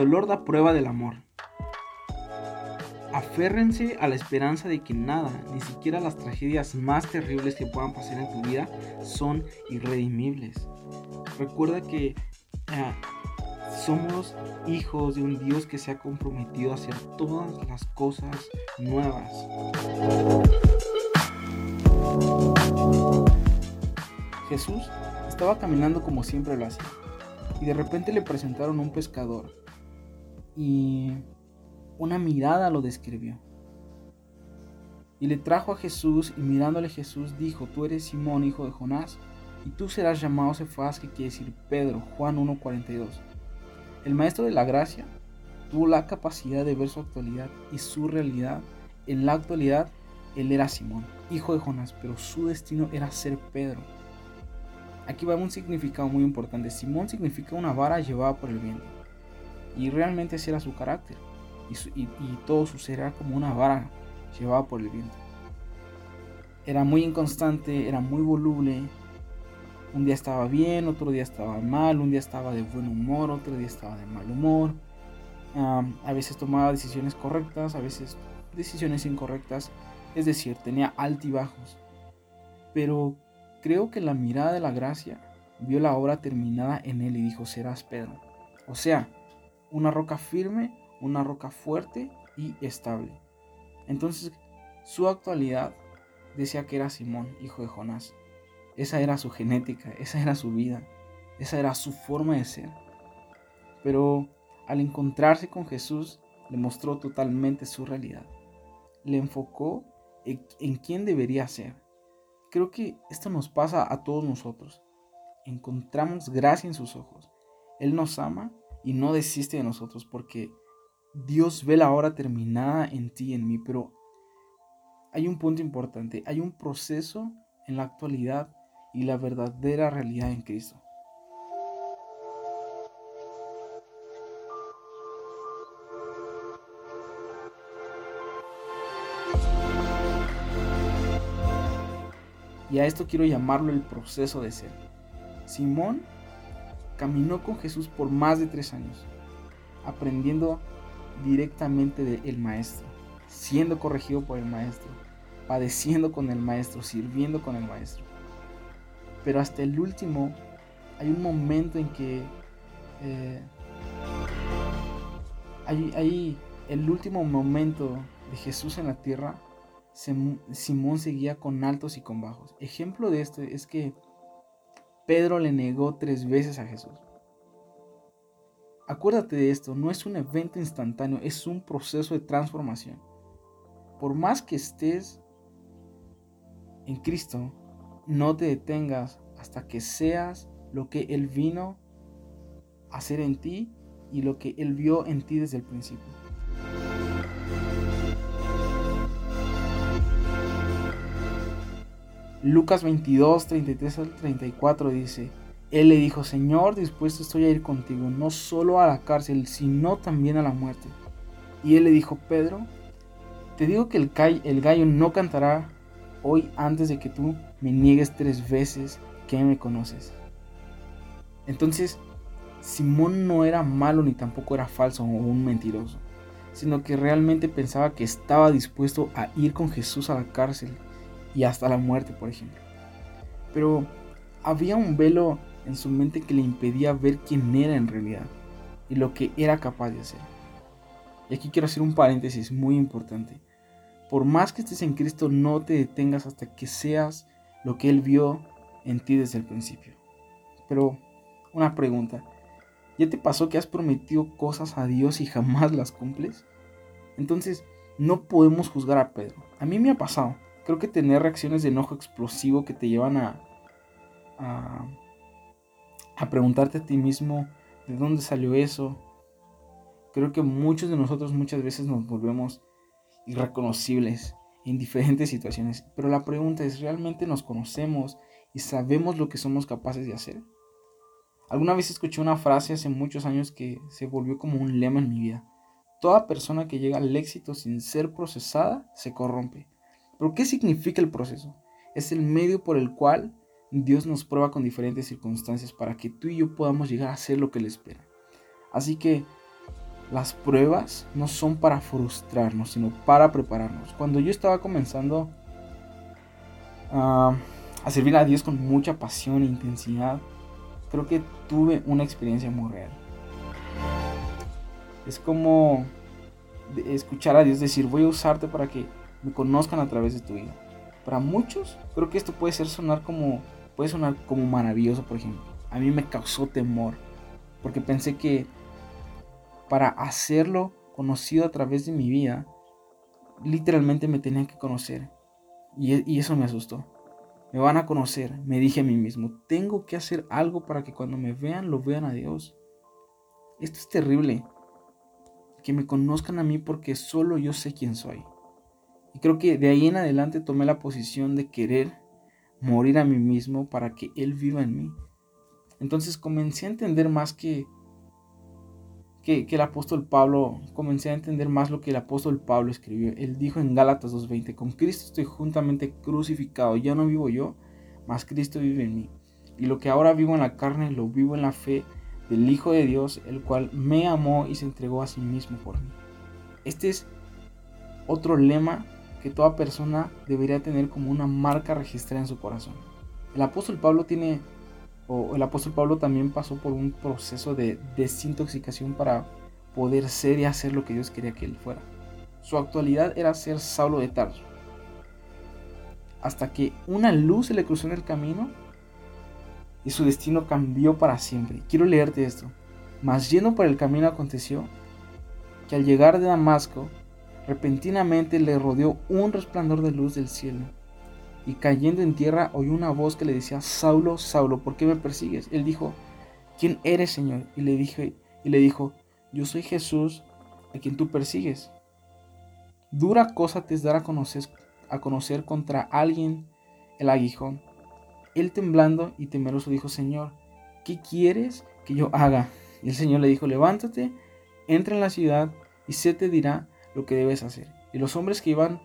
dolor da prueba del amor. Aférrense a la esperanza de que nada, ni siquiera las tragedias más terribles que puedan pasar en tu vida, son irredimibles. Recuerda que eh, somos hijos de un Dios que se ha comprometido a hacer todas las cosas nuevas. Jesús estaba caminando como siempre lo hacía y de repente le presentaron un pescador y una mirada lo describió. Y le trajo a Jesús y mirándole Jesús dijo, tú eres Simón, hijo de Jonás, y tú serás llamado Cefás, que quiere decir Pedro, Juan 1.42. El maestro de la gracia tuvo la capacidad de ver su actualidad y su realidad. En la actualidad, él era Simón, hijo de Jonás, pero su destino era ser Pedro. Aquí va un significado muy importante. Simón significa una vara llevada por el viento. Y realmente ese era su carácter y, todo su ser era como una vara llevada por el viento. Era muy inconstante, era muy voluble. Un día estaba bien, otro día estaba mal, un día estaba de buen humor, otro día estaba de mal humor. a veces tomaba decisiones correctas, a veces decisiones incorrectas. Es decir, tenía altibajos. Pero creo que la mirada de la gracia vio la obra terminada en él y dijo, serás Pedro. O sea, una roca firme una roca fuerte y estable. Entonces, su actualidad decía que era Simón, hijo de Jonás. Esa era su genética, esa era su vida, esa era su forma de ser. Pero al encontrarse con Jesús, le mostró totalmente su realidad. Le enfocó en, quién debería ser. Creo que esto nos pasa a todos nosotros. Encontramos gracia en sus ojos. Él nos ama y no desiste de nosotros porque Dios ve la hora terminada en ti en mí, pero hay un punto importante, hay un proceso en la actualidad y la verdadera realidad en Cristo. Y a esto quiero llamarlo el proceso de ser. Simón caminó con Jesús por más de tres años, aprendiendo directamente del maestro, siendo corregido por el maestro, padeciendo con el maestro, sirviendo con el maestro. Pero hasta el último hay un momento en que eh, hay, el último momento de Jesús en la tierra, Simón seguía con altos y con bajos. Ejemplo de esto es que Pedro le negó tres veces a Jesús. Acuérdate de esto, no es un evento instantáneo, es un proceso de transformación. Por más que estés en Cristo, no te detengas hasta que seas lo que Él vino a hacer en ti y lo que Él vio en ti desde el principio. Lucas 22, 33 al 34 dice, él le dijo, Señor, dispuesto estoy a ir contigo, no solo a la cárcel, sino también a la muerte. Y él le dijo, Pedro, te digo que el, el gallo no cantará hoy antes de que tú me niegues tres veces que me conoces. Entonces, Simón no era malo ni tampoco era falso o un mentiroso, sino que realmente pensaba que estaba dispuesto a ir con Jesús a la cárcel y hasta la muerte, por ejemplo. Pero había un velo en su mente que le impedía ver quién era en realidad y lo que era capaz de hacer. Y aquí quiero hacer un paréntesis muy importante. Por más que estés en Cristo, no te detengas hasta que seas lo que Él vio en ti desde el principio. Pero, una pregunta. ¿Ya te pasó que has prometido cosas a Dios y jamás las cumples? Entonces, no podemos juzgar a Pedro. A mí me ha pasado. Creo que tener reacciones de enojo explosivo que te llevan a, a a preguntarte a ti mismo de dónde salió eso. Creo que muchos de nosotros muchas veces nos volvemos irreconocibles en diferentes situaciones. Pero la pregunta es, ¿realmente nos conocemos y sabemos lo que somos capaces de hacer? Alguna vez escuché una frase hace muchos años que se volvió como un lema en mi vida. Toda persona que llega al éxito sin ser procesada se corrompe. ¿Pero qué significa el proceso? Es el medio por el cual Dios nos prueba con diferentes circunstancias para que tú y yo podamos llegar a ser lo que Él espera. Así que las pruebas no son para frustrarnos, sino para prepararnos. Cuando yo estaba comenzando a servir a Dios con mucha pasión e intensidad, creo que tuve una experiencia muy real. Es como escuchar a Dios decir, voy a usarte para que me conozcan a través de tu vida. Para muchos, creo que esto puede ser sonar como, puede sonar como maravilloso, por ejemplo. A mí me causó temor, porque pensé que para hacerlo conocido a través de mi vida, literalmente me tenían que conocer. Y, eso me asustó. Me van a conocer, me dije a mí mismo, tengo que hacer algo para que cuando me vean lo vean a Dios. Esto es terrible. Que me conozcan a mí porque solo yo sé quién soy. Y creo que de ahí en adelante tomé la posición de querer morir a mí mismo para que Él viva en mí. Entonces comencé a entender más que que, el apóstol Pablo, comencé a entender más lo que el apóstol Pablo escribió. Él dijo en Gálatas 2.20, con Cristo estoy juntamente crucificado, ya no vivo yo, mas Cristo vive en mí. Y lo que ahora vivo en la carne, lo vivo en la fe del Hijo de Dios, el cual me amó y se entregó a sí mismo por mí. Este es otro lema que toda persona debería tener como una marca registrada en su corazón. El apóstol Pablo tiene o el apóstol Pablo también pasó por un proceso de desintoxicación para poder ser y hacer lo que Dios quería que él fuera. Su actualidad era ser Saulo de Tarso. Hasta que una luz se le cruzó en el camino y su destino cambió para siempre. Quiero leerte esto. Mas yendo por el camino aconteció que al llegar de Damasco, repentinamente le rodeó un resplandor de luz del cielo y cayendo en tierra oyó una voz que le decía, Saulo, Saulo, ¿por qué me persigues? Él dijo, ¿quién eres, Señor? Y le, dije, y le dijo, yo soy Jesús, a quien tú persigues. Dura cosa te es dar a conocer, a conocer contra alguien el aguijón. Él temblando y temeroso dijo, Señor, ¿qué quieres que yo haga? Y el Señor le dijo, levántate, entra en la ciudad y se te dirá lo que debes hacer. Y los hombres que iban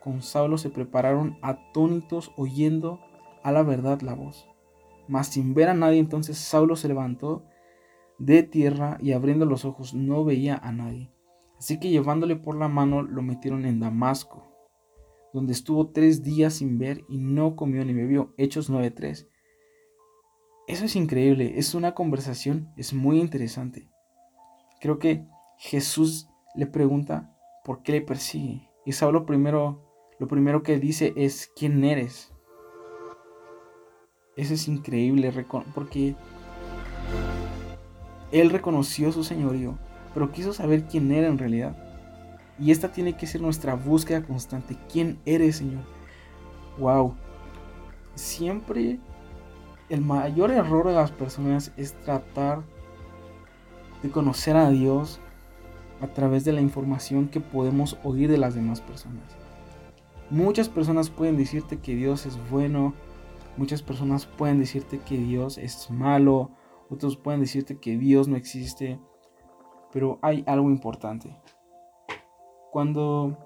con Saulo se prepararon atónitos oyendo a la verdad la voz. Mas sin ver a nadie entonces Saulo se levantó de tierra y abriendo los ojos no veía a nadie. Así que llevándole por la mano lo metieron en Damasco, donde estuvo tres días sin ver y no comió ni bebió. Hechos 9.3. Eso es increíble, es una conversación, es muy interesante. Creo que Jesús le pregunta por qué le persigue. Y Saulo primero lo primero que dice es quién eres. Eso es increíble porque él reconoció su señorío, pero quiso saber quién era en realidad. Y esta tiene que ser nuestra búsqueda constante. ¿Quién eres, Señor? Wow. Siempre el mayor error de las personas es tratar de conocer a Dios a través de la información que podemos oír de las demás personas. Muchas personas pueden decirte que Dios es bueno, muchas personas pueden decirte que Dios es malo, otros pueden decirte que Dios no existe, pero hay algo importante. Cuando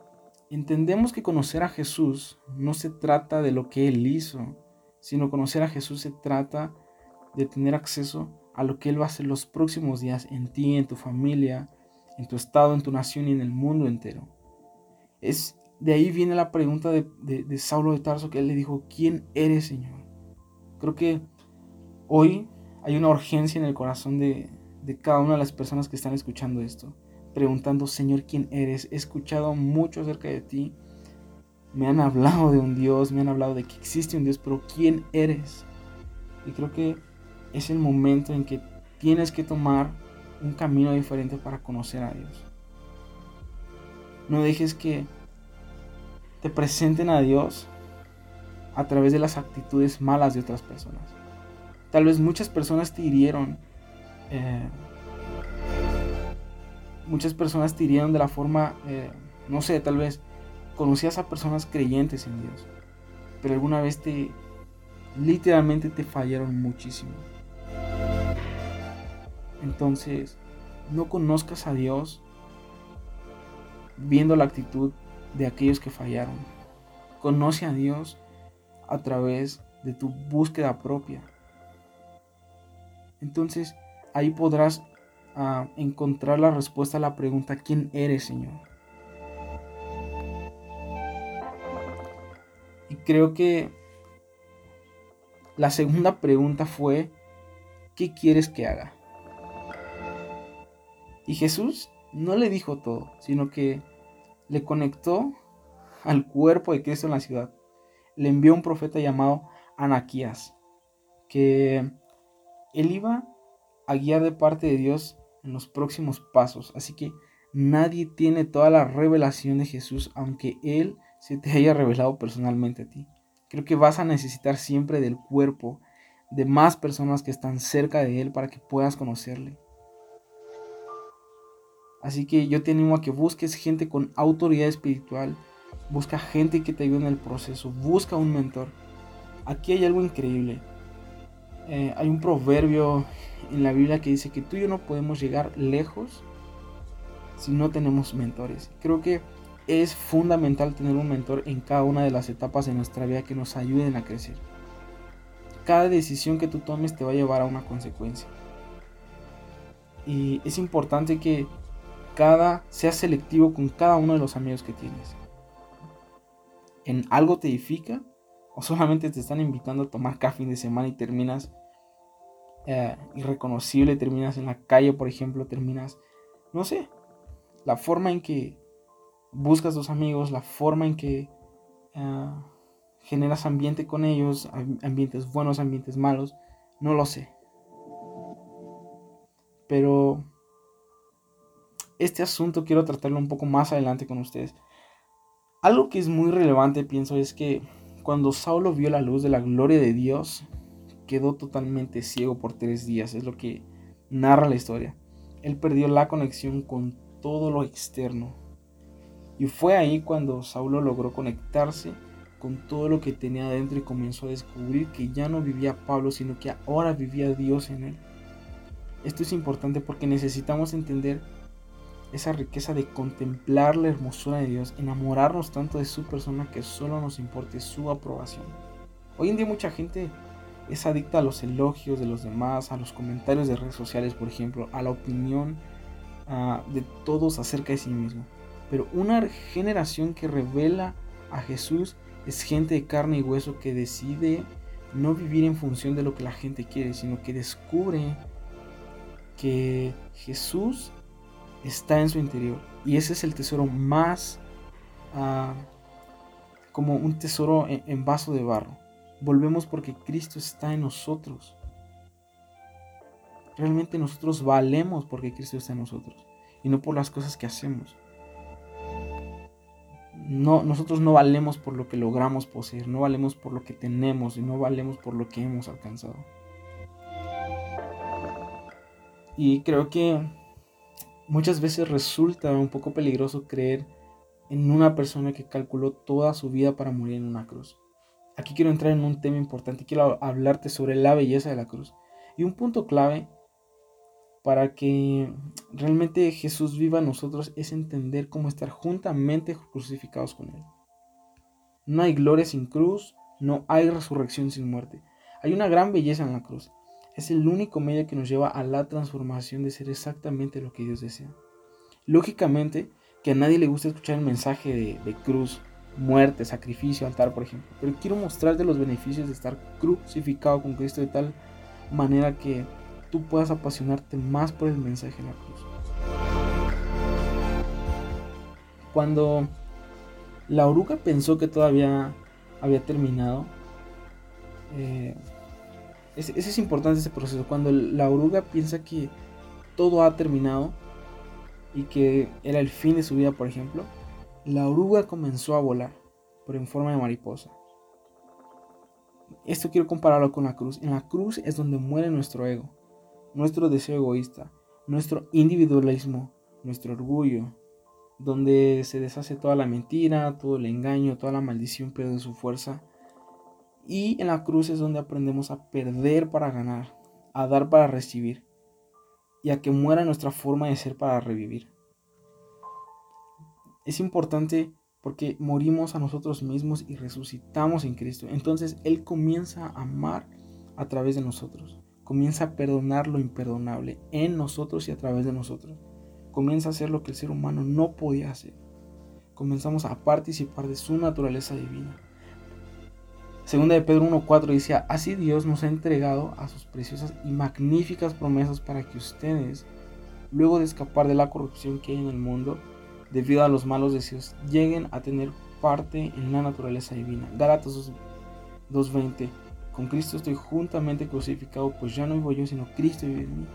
entendemos que conocer a Jesús no se trata de lo que Él hizo, sino conocer a Jesús se trata de tener acceso a lo que Él va a hacer los próximos días en ti, en tu familia, en tu estado, en tu nación y en el mundo entero. Es de ahí viene la pregunta de, Saulo de Tarso que él le dijo, ¿quién eres Señor? Creo que hoy hay una urgencia en el corazón de, de cada una de las personas que están escuchando esto, preguntando, Señor, ¿quién eres? He escuchado mucho acerca de ti, me han hablado de un Dios, me han hablado de que existe un Dios, pero ¿quién eres? Y creo que es el momento en que tienes que tomar un camino diferente para conocer a Dios. No dejes que te presenten a Dios a través de las actitudes malas de otras personas. Tal vez muchas personas te hirieron. Eh, muchas personas te hirieron de la forma, eh, no sé, tal vez conocías a personas creyentes en Dios. Pero alguna vez te, literalmente te fallaron muchísimo. Entonces, no conozcas a Dios viendo la actitud de aquellos que fallaron. Conoce a Dios a través de tu búsqueda propia. Entonces ahí podrás a encontrar la respuesta a la pregunta, ¿quién eres, Señor? Y creo que la segunda pregunta fue, ¿qué quieres que haga? Y Jesús no le dijo todo, sino que le conectó al cuerpo de Cristo en la ciudad. Le envió un profeta llamado Anaquías, que él iba a guiar de parte de Dios en los próximos pasos. Así que nadie tiene toda la revelación de Jesús, aunque Él se te haya revelado personalmente a ti. Creo que vas a necesitar siempre del cuerpo de más personas que están cerca de Él para que puedas conocerle. Así que yo te animo a que busques gente con autoridad espiritual, busca gente que te ayude en el proceso, busca un mentor. Aquí hay algo increíble. Eh, hay un proverbio en la Biblia que dice que tú y yo no podemos llegar lejos si no tenemos mentores. Creo que es fundamental tener un mentor en cada una de las etapas de nuestra vida que nos ayuden a crecer. Cada decisión que tú tomes te va a llevar a una consecuencia. Y es importante que cada seas selectivo con cada uno de los amigos que tienes. ¿En algo te edifica? ¿O solamente te están invitando a tomar café fin de semana y terminas eh, irreconocible, terminas en la calle, por ejemplo, terminas, no sé, la forma en que buscas tus amigos, la forma en que eh, generas ambiente con ellos, ambientes buenos, ambientes malos, no lo sé. Pero este asunto quiero tratarlo un poco más adelante con ustedes. Algo que es muy relevante, pienso, es que cuando Saulo vio la luz de la gloria de Dios, quedó totalmente ciego por tres días, es lo que narra la historia. Él perdió la conexión con todo lo externo. Y fue ahí cuando Saulo logró conectarse con todo lo que tenía adentro y comenzó a descubrir que ya no vivía Pablo, sino que ahora vivía Dios en él. Esto es importante porque necesitamos entender esa riqueza de contemplar la hermosura de Dios, enamorarnos tanto de su persona que solo nos importe su aprobación. Hoy en día mucha gente es adicta a los elogios de los demás, a los comentarios de redes sociales, por ejemplo, a la opinión de todos acerca de sí mismo. Pero una generación que revela a Jesús es gente de carne y hueso que decide no vivir en función de lo que la gente quiere, sino que descubre que Jesús está en su interior. Y ese es el tesoro más ah, como un tesoro en vaso de barro. Volvemos porque Cristo está en nosotros. Realmente nosotros valemos porque Cristo está en nosotros y no por las cosas que hacemos. No, nosotros no valemos por lo que logramos poseer, no valemos por lo que tenemos y no valemos por lo que hemos alcanzado. Y creo que muchas veces resulta un poco peligroso creer en una persona que calculó toda su vida para morir en una cruz aquí quiero entrar en un tema importante. Quiero hablarte sobre la belleza de la cruz. Y un punto clave para que realmente Jesús viva en nosotros es entender cómo estar juntamente crucificados con Él. No hay gloria sin cruz, no hay resurrección sin muerte. Hay una gran belleza en la cruz. Es el único medio que nos lleva a la transformación de ser exactamente lo que Dios desea. Lógicamente, que a nadie le gusta escuchar el mensaje de, cruz, muerte, sacrificio, altar, por ejemplo. Pero quiero mostrarte los beneficios de estar crucificado con Cristo de tal manera que tú puedas apasionarte más por el mensaje de la cruz. Cuando la oruga pensó que todavía había terminado, eh, ese, es importante ese proceso. Cuando la oruga piensa que todo ha terminado y que era el fin de su vida, por ejemplo, la oruga comenzó a volar, pero en forma de mariposa. Esto quiero compararlo con la cruz. En la cruz es donde muere nuestro ego, nuestro deseo egoísta, nuestro individualismo, nuestro orgullo, donde se deshace toda la mentira, todo el engaño, toda la maldición pierde su fuerza. Y en la cruz es donde aprendemos a perder para ganar, a dar para recibir, y a que muera nuestra forma de ser para revivir es importante porque morimos a nosotros mismos y resucitamos en Cristo. Entonces Él comienza a amar a través de nosotros. comienza a perdonar lo imperdonable en nosotros y a través de nosotros. Comienza a hacer lo que el ser humano no podía hacer. Comenzamos a participar de su naturaleza divina. Segunda de Pedro 1.4 dice, así Dios nos ha entregado a sus preciosas y magníficas promesas para que ustedes, luego de escapar de la corrupción que hay en el mundo, debido a los malos deseos, lleguen a tener parte en la naturaleza divina. Gálatas 2.20 Con Cristo estoy juntamente crucificado, pues ya no vivo yo, sino Cristo vive en mí.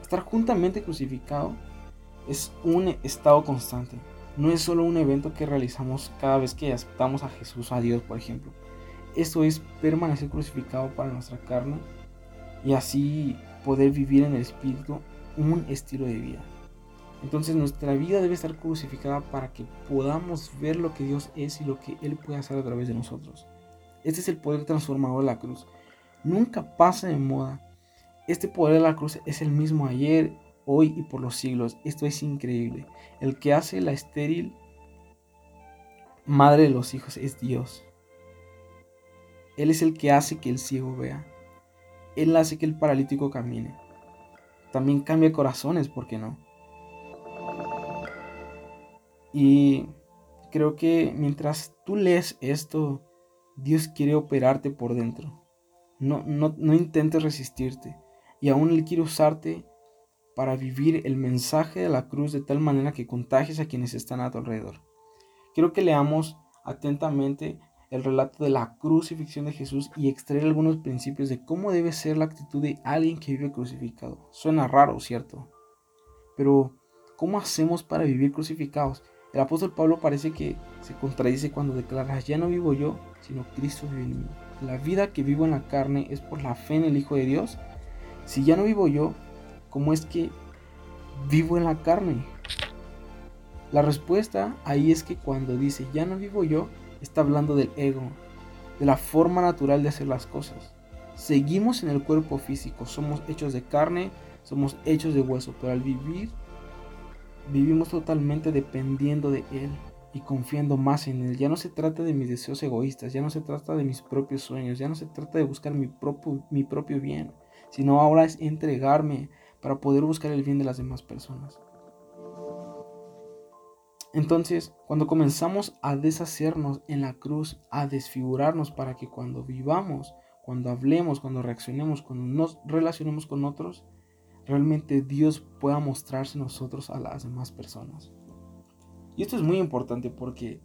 Estar juntamente crucificado es un estado constante. No es solo un evento que realizamos cada vez que aceptamos a Jesús, a Dios, por ejemplo. Esto es permanecer crucificado para nuestra carne y así poder vivir en el Espíritu un estilo de vida. Entonces nuestra vida debe estar crucificada para que podamos ver lo que Dios es y lo que Él puede hacer a través de nosotros. Este es el poder transformador de la cruz. Nunca pasa de moda. Este poder de la cruz es el mismo ayer, hoy y por los siglos. Esto es increíble. El que hace la estéril madre de los hijos es Dios. Él es el que hace que el ciego vea. Él hace que el paralítico camine. También cambia corazones, ¿por qué no? Y creo que mientras tú lees esto, Dios quiere operarte por dentro. No, no, no intentes resistirte. Y aún Él quiere usarte para vivir el mensaje de la cruz de tal manera que contagies a quienes están a tu alrededor. Quiero que leamos atentamente el relato de la crucifixión de Jesús y extraer algunos principios de cómo debe ser la actitud de alguien que vive crucificado. Suena raro, ¿cierto? Pero, ¿cómo hacemos para vivir crucificados? El apóstol Pablo parece que se contradice cuando declara, ya no vivo yo, sino Cristo vive en mí. La vida que vivo en la carne es por la fe en el Hijo de Dios. Si ya no vivo yo, ¿cómo es que vivo en la carne? La respuesta ahí es que cuando dice, ya no vivo yo, está hablando del ego, de la forma natural de hacer las cosas. Seguimos en el cuerpo físico, somos hechos de carne, somos hechos de hueso, pero al vivir vivimos totalmente dependiendo de Él y confiando más en Él. Ya no se trata de mis deseos egoístas, ya no se trata de mis propios sueños, ya no se trata de buscar mi propio, mi propio bien, sino ahora es entregarme para poder buscar el bien de las demás personas. Entonces, cuando comenzamos a deshacernos en la cruz, a desfigurarnos para que cuando vivamos, cuando hablemos, cuando reaccionemos, cuando nos relacionemos con otros, realmente Dios pueda mostrarse nosotros a las demás personas. Y esto es muy importante porque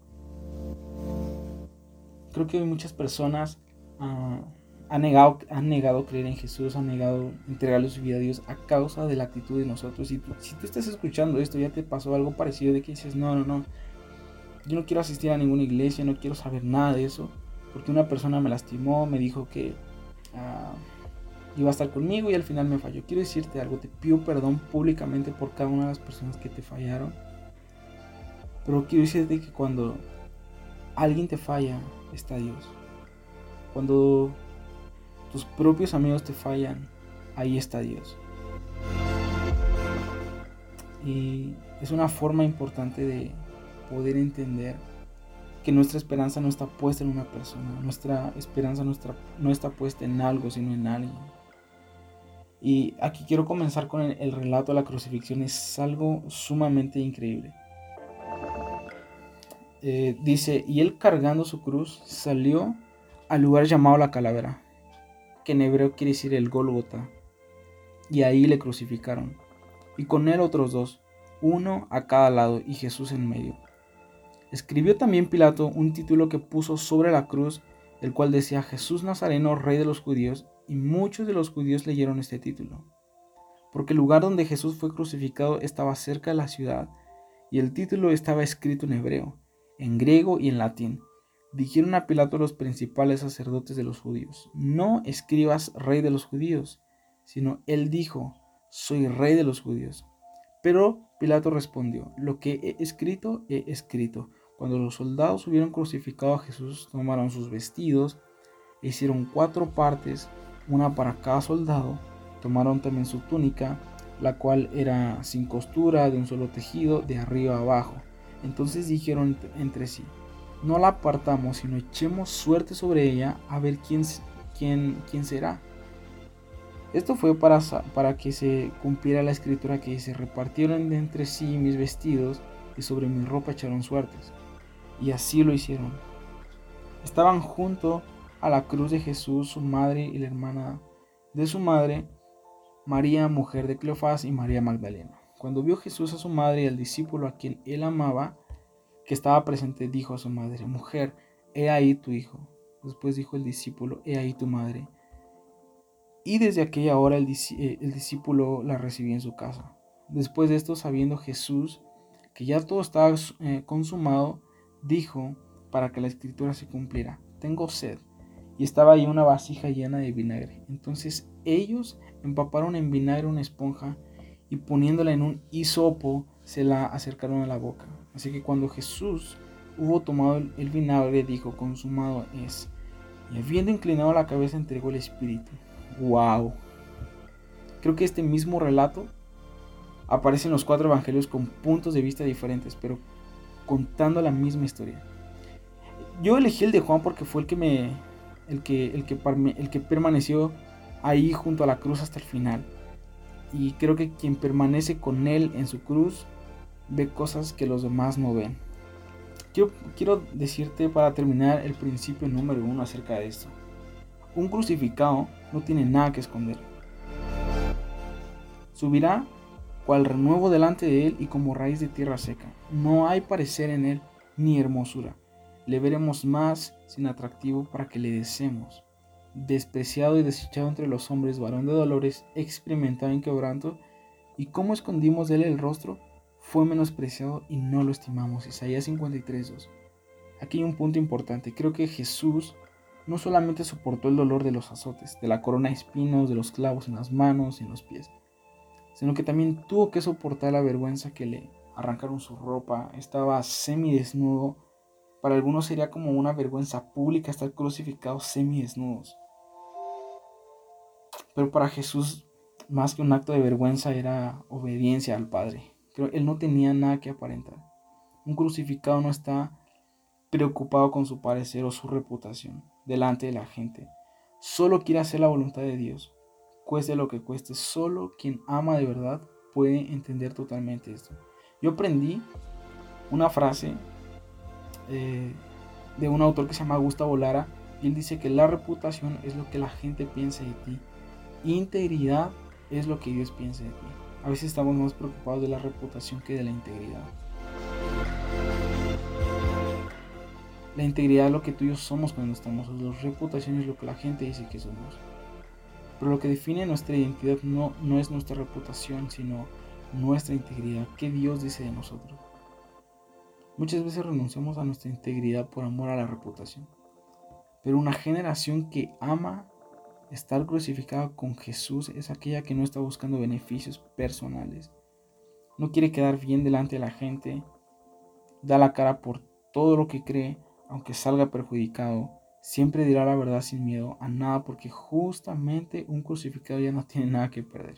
creo que muchas personas ah, han, negado, han negado creer en Jesús, han negado entregarle su vida a Dios a causa de la actitud de nosotros. Y si tú estás escuchando esto, ya te pasó algo parecido de que dices, no, no, no, yo no quiero asistir a ninguna iglesia, no quiero saber nada de eso, porque una persona me lastimó, me dijo que... Ah, iba a estar conmigo y al final me falló. Quiero decirte algo, te pido perdón públicamente por cada una de las personas que te fallaron. Pero quiero decirte que cuando alguien te falla, está Dios. Cuando tus propios amigos te fallan, ahí está Dios. Y es una forma importante de poder entender que nuestra esperanza no está puesta en una persona, nuestra esperanza no no está puesta en algo, sino en alguien. Y aquí quiero comenzar con el, relato de la crucifixión. Es algo sumamente increíble. Eh, dice, y él cargando su cruz salió al lugar llamado la calavera, en hebreo quiere decir el Gólgota, y ahí le crucificaron, y con él otros dos, uno a cada lado y Jesús en medio. Escribió también Pilato un título que puso sobre la cruz, el cual decía Jesús Nazareno, rey de los judíos, y muchos de los judíos leyeron este título, porque el lugar donde Jesús fue crucificado estaba cerca de la ciudad, y el título estaba escrito en hebreo, en griego y en latín. Dijeron a Pilato los principales sacerdotes de los judíos, no escribas rey de los judíos, sino él dijo, soy rey de los judíos. Pero Pilato respondió, lo que he escrito, he escrito. Cuando los soldados hubieron crucificado a Jesús, tomaron sus vestidos, e hicieron cuatro partes una para cada soldado. Tomaron también su túnica, la cual era sin costura, de un solo tejido, de arriba a abajo. Entonces dijeron entre sí, no la apartamos, sino echemos suerte sobre ella a ver quién, quién, quién será. Esto fue para, para que se cumpliera la escritura que dice, repartieron entre sí mis vestidos y sobre mi ropa echaron suertes. Y así lo hicieron. Estaban junto a la cruz de Jesús su madre y la hermana de su madre, María, mujer de Cleofás, y María Magdalena. Cuando vio Jesús a su madre y al discípulo a quien él amaba, que estaba presente, dijo a su madre, mujer, he ahí tu hijo. Después dijo el discípulo, he ahí tu madre. Y desde aquella hora el, eh, discípulo la recibió en su casa. Después de esto, sabiendo Jesús que ya todo estaba eh, consumado, dijo, para que la escritura se cumpliera, tengo sed. Y estaba ahí una vasija llena de vinagre. Entonces ellos empaparon en vinagre una esponja y poniéndola en un hisopo se la acercaron a la boca. Así que cuando Jesús hubo tomado el vinagre, dijo, consumado es. Y habiendo inclinado la cabeza, entregó el espíritu. ¡Wow! Creo que este mismo relato aparece en los cuatro evangelios con puntos de vista diferentes, pero contando la misma historia. Yo elegí el de Juan porque fue el que me. el que, el que, el que permaneció ahí junto a la cruz hasta el final. Y creo que quien permanece con él en su cruz ve cosas que los demás no ven. Quiero, quiero decirte para terminar el principio número uno acerca de esto. Un crucificado no tiene nada que esconder. Subirá cual renuevo delante de él y como raíz de tierra seca. No hay parecer en él ni hermosura. Le veremos más sin atractivo para que le deseemos despreciado y desechado entre los hombres, varón de dolores, experimentado en quebranto, y cómo escondimos de él el rostro, fue menospreciado y no lo estimamos. Isaías 53.2. Aquí hay un punto importante. Creo que Jesús no solamente soportó el dolor de los azotes, de la corona de espinos, de los clavos en las manos y en los pies, sino que también tuvo que soportar la vergüenza que le arrancaron su ropa, estaba semidesnudo. Para algunos sería como una vergüenza pública estar crucificados semidesnudos. Pero para Jesús, más que un acto de vergüenza, era obediencia al Padre. Él no tenía nada que aparentar. Un crucificado no está preocupado con su parecer o su reputación delante de la gente. Solo quiere hacer la voluntad de Dios. Cueste lo que cueste. Solo quien ama de verdad puede entender totalmente esto. Yo aprendí una frase eh, de un autor que se llama Gustavo Lara. Y él dice que la reputación es lo que la gente piensa de ti Integridad es lo que Dios piensa de ti. A veces estamos más preocupados de la reputación que de la integridad. La integridad es lo que tú y yo somos cuando estamos. La reputación es lo que la gente dice que somos. Pero lo que define nuestra identidad no, no es nuestra reputación, sino nuestra integridad. ¿Qué Dios dice de nosotros? Muchas veces renunciamos a nuestra integridad por amor a la reputación. Pero una generación que ama Estar crucificado con Jesús es aquella que no está buscando beneficios personales. No quiere quedar bien delante de la gente. Da la cara por todo lo que cree, aunque salga perjudicado. Siempre dirá la verdad sin miedo a nada porque justamente un crucificado ya no tiene nada que perder.